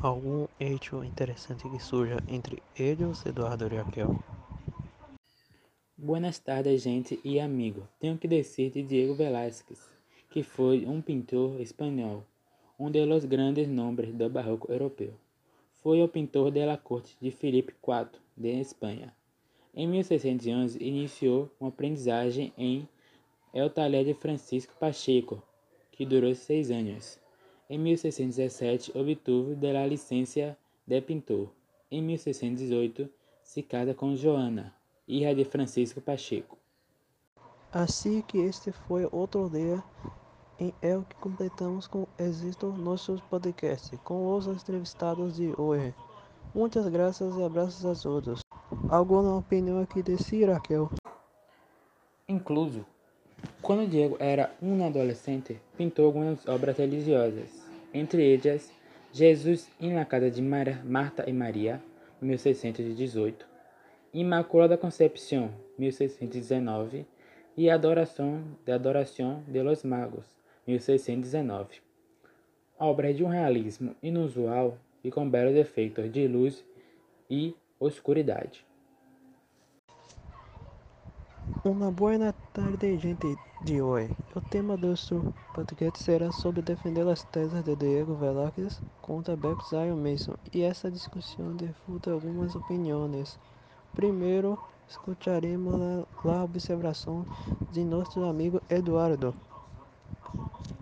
algum hecho interessante que surja entre eles, Eduardo e Raquel? Buenas tardes, gente e amigo. Tenho que dizer de Diego Velázquez, que foi um pintor espanhol, um dos grandes nomes do barroco europeu. Foi o pintor da corte de Filipe IV de Espanha. Em 1611, iniciou uma aprendizagem em El Taller de Francisco Pacheco, que durou seis anos. Em 1617, obteve a licença de pintor. Em 1618, se casa com Joana, hija de Francisco Pacheco. Assim que este foi outro dia em El que completamos com êxito nossos podcasts com os entrevistados de hoje. Muitas graças e abraços a todos. Alguma opinião aqui desse Raquel? Incluso, quando Diego era um adolescente, pintou algumas obras religiosas entre elas Jesus em La Casa de Marta e Maria, 1618, Imaculada Concepción, 1619, e Adoração de Adoração de los Magos, 1619. Obras de um realismo inusual e com belos efeitos de luz e oscuridade. Uma boa tarde, gente de hoje. O tema do nosso podcast será sobre defender as teses de Diego Velázquez contra Beck Zion Mason e essa discussão defuta algumas opiniões. Primeiro, escutaremos a observação de nosso amigo Eduardo.